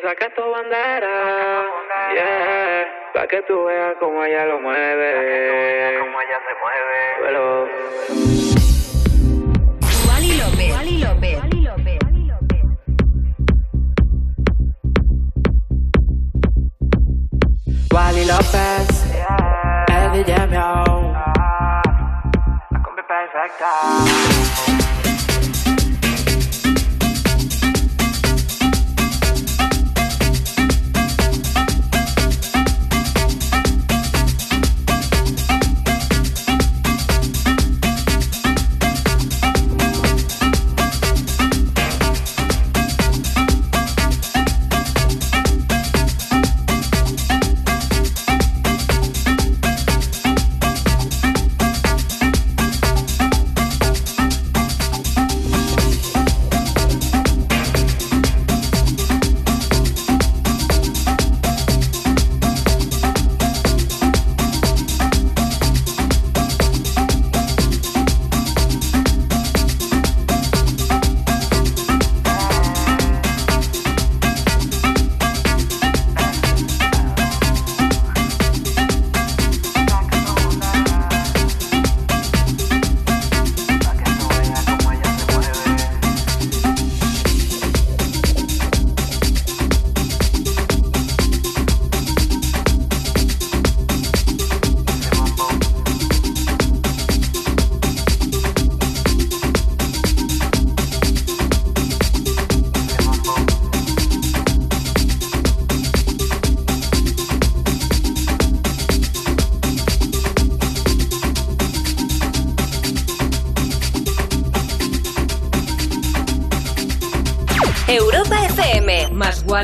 piensa que esto bandera, yeah, pa' que tú veas como ella lo mueve, pa' que tú veas como ella se mueve. Pero... Wally López, Wally López, Wally López, yeah. el DJ Miau, ah, la combi perfecta.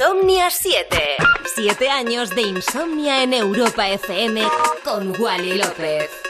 Insomnia 7. 7 años de insomnia en Europa FM con Wally López.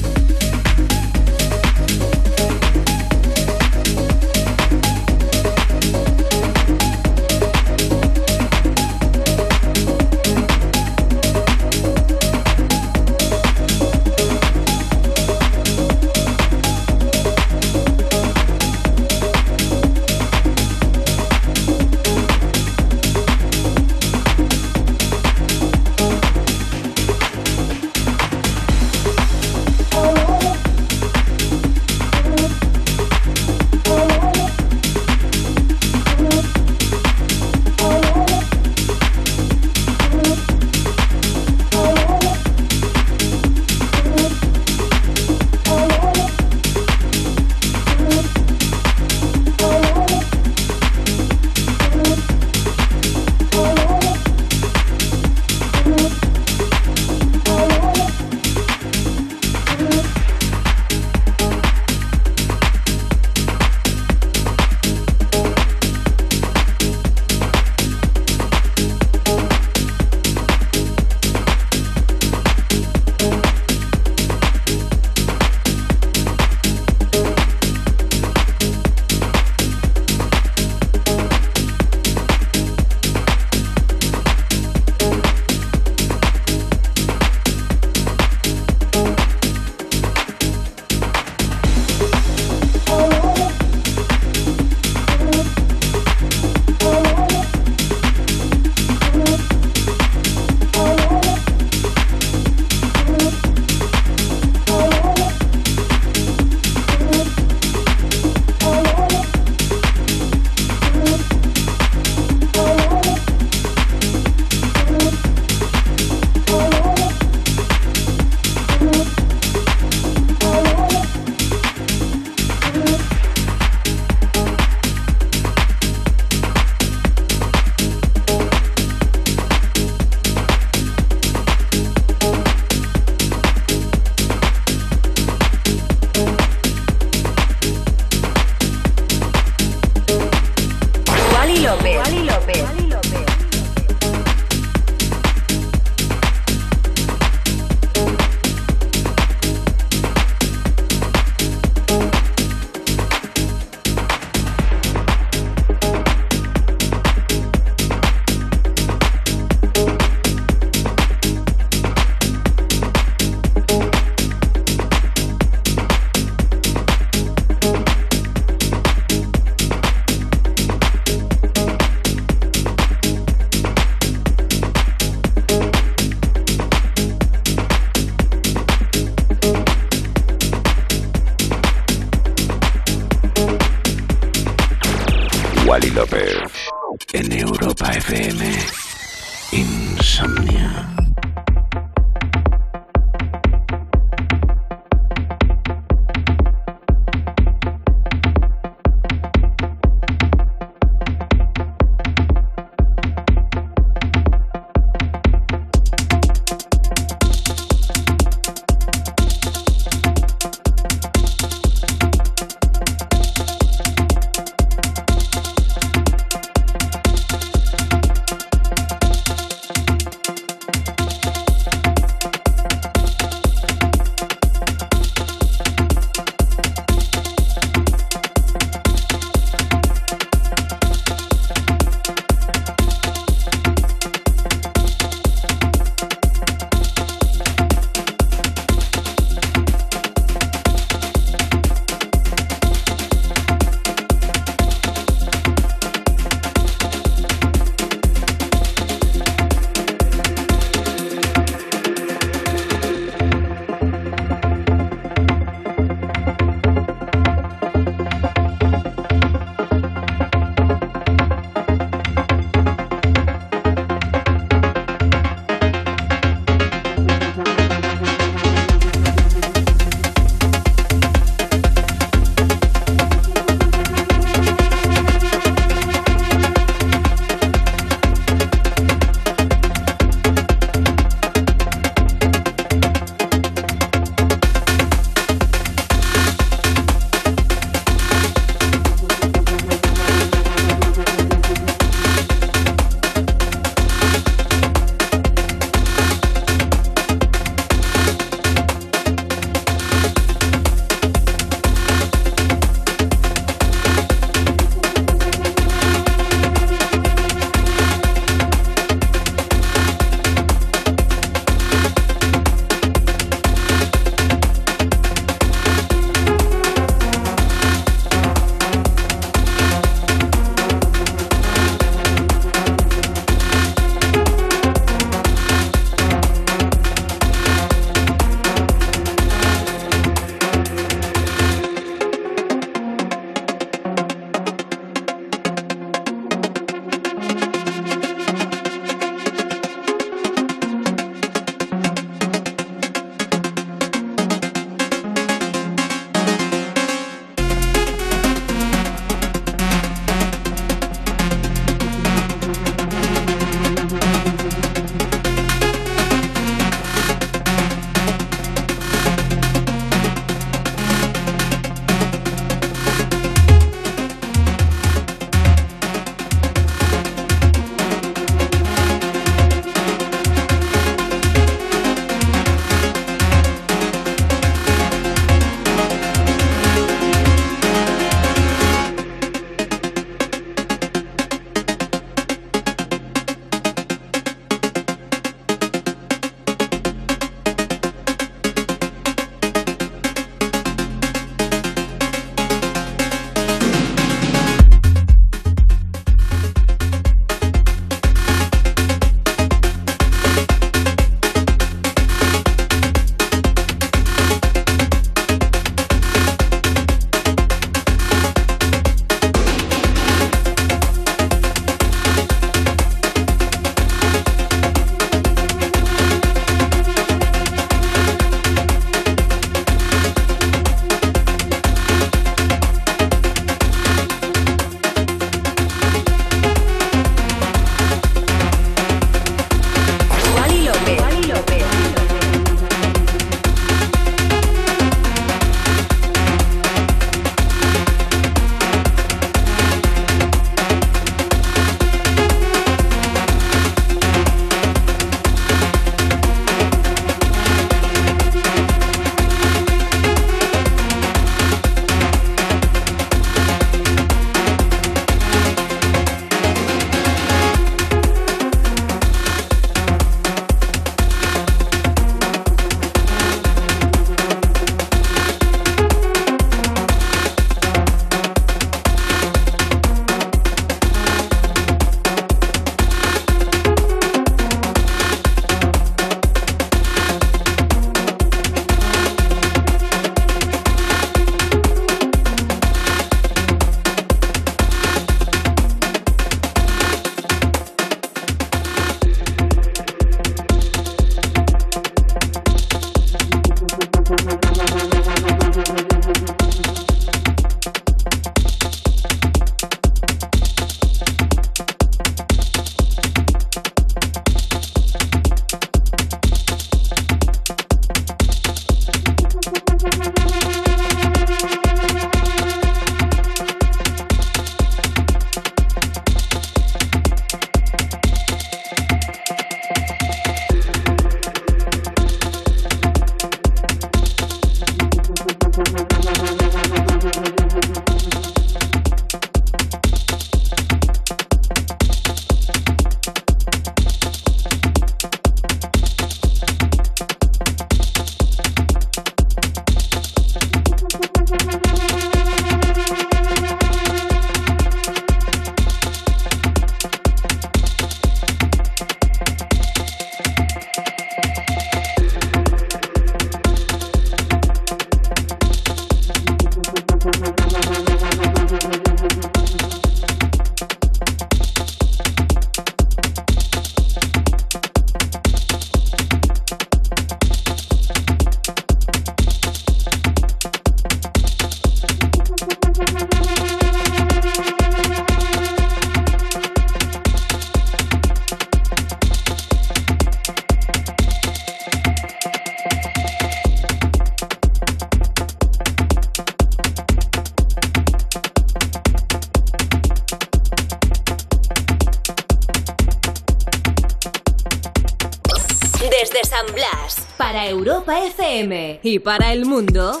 Y para el mundo,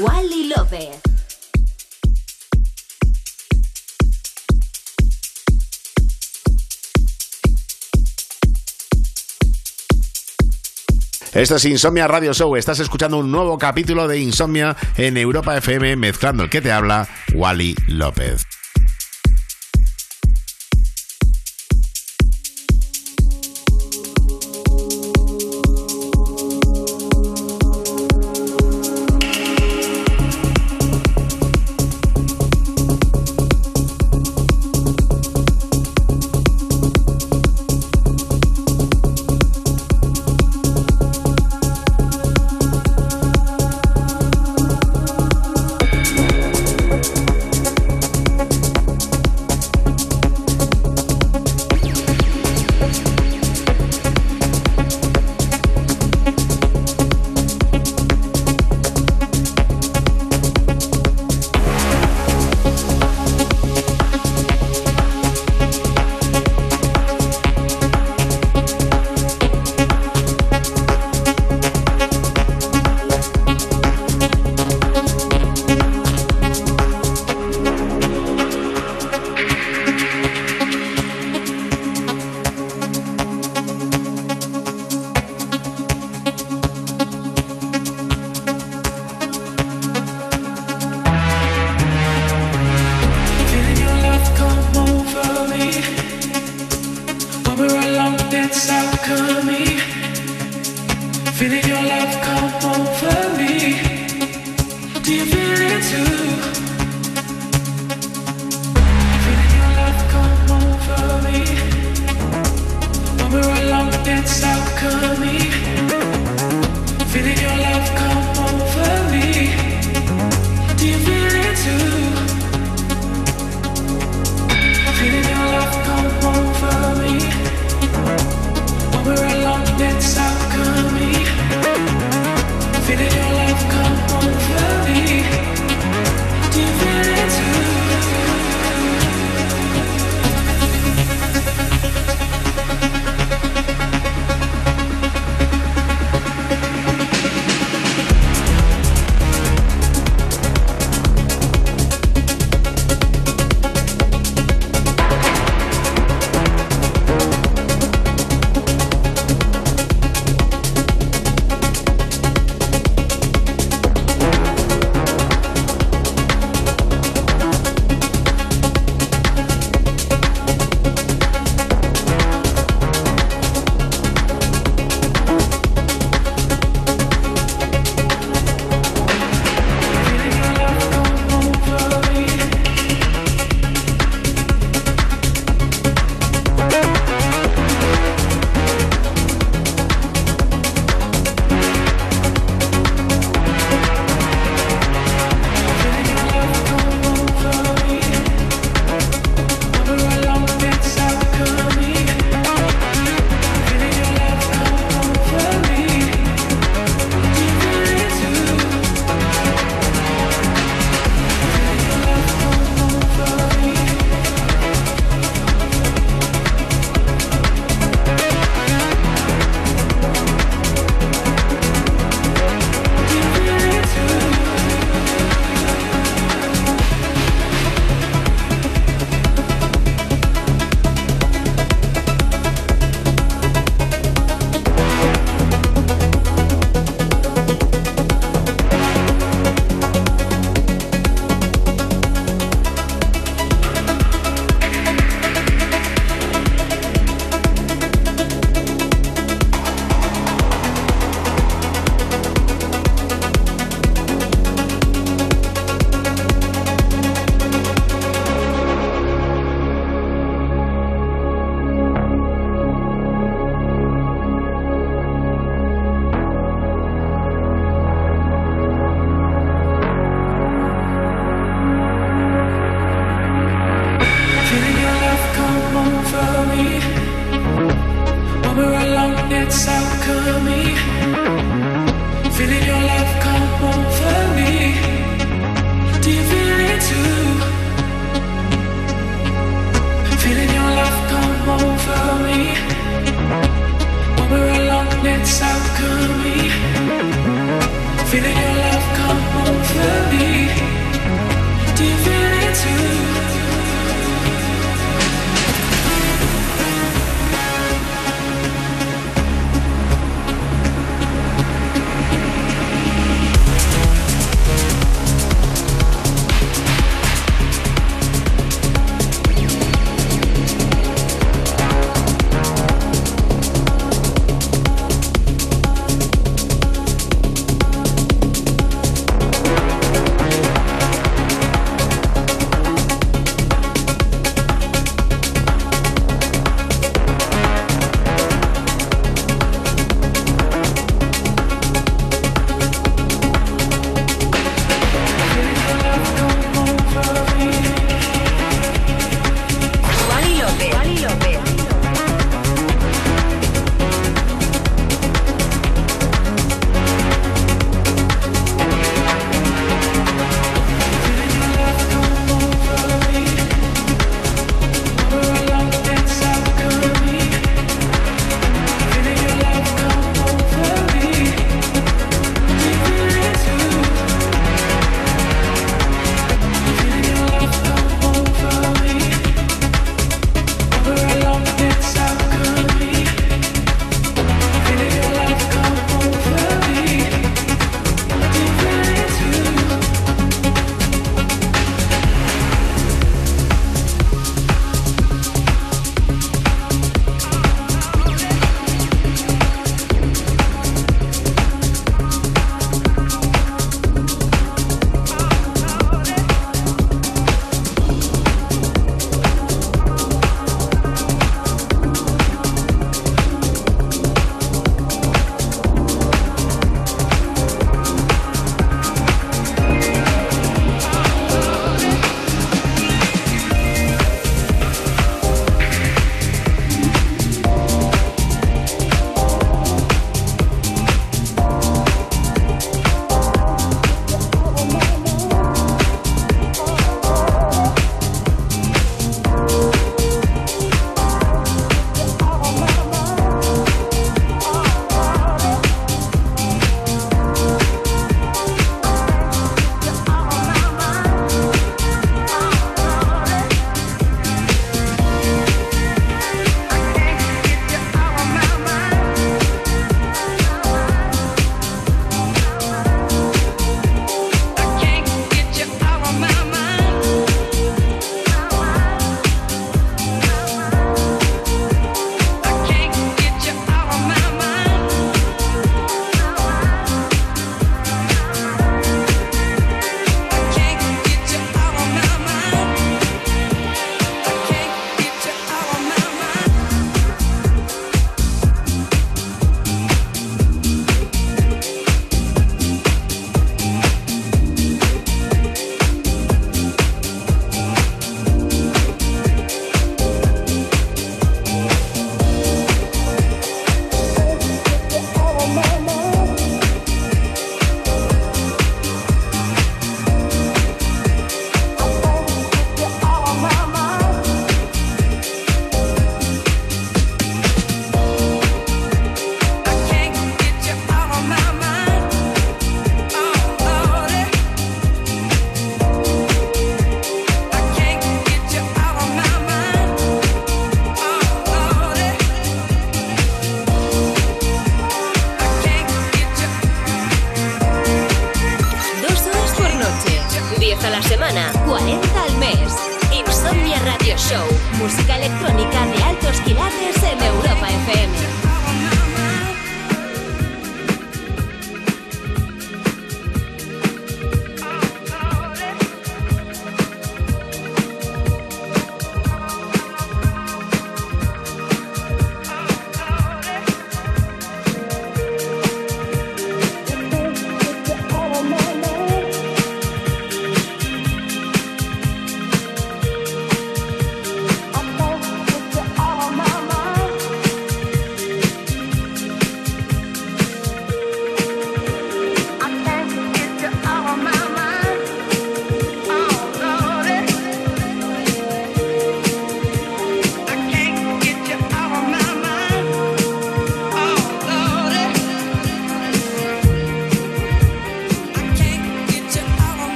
Wally López. Esto es Insomnia Radio Show. Estás escuchando un nuevo capítulo de Insomnia en Europa FM, mezclando el que te habla, Wally López.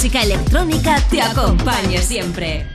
Música electrónica te acompañe siempre.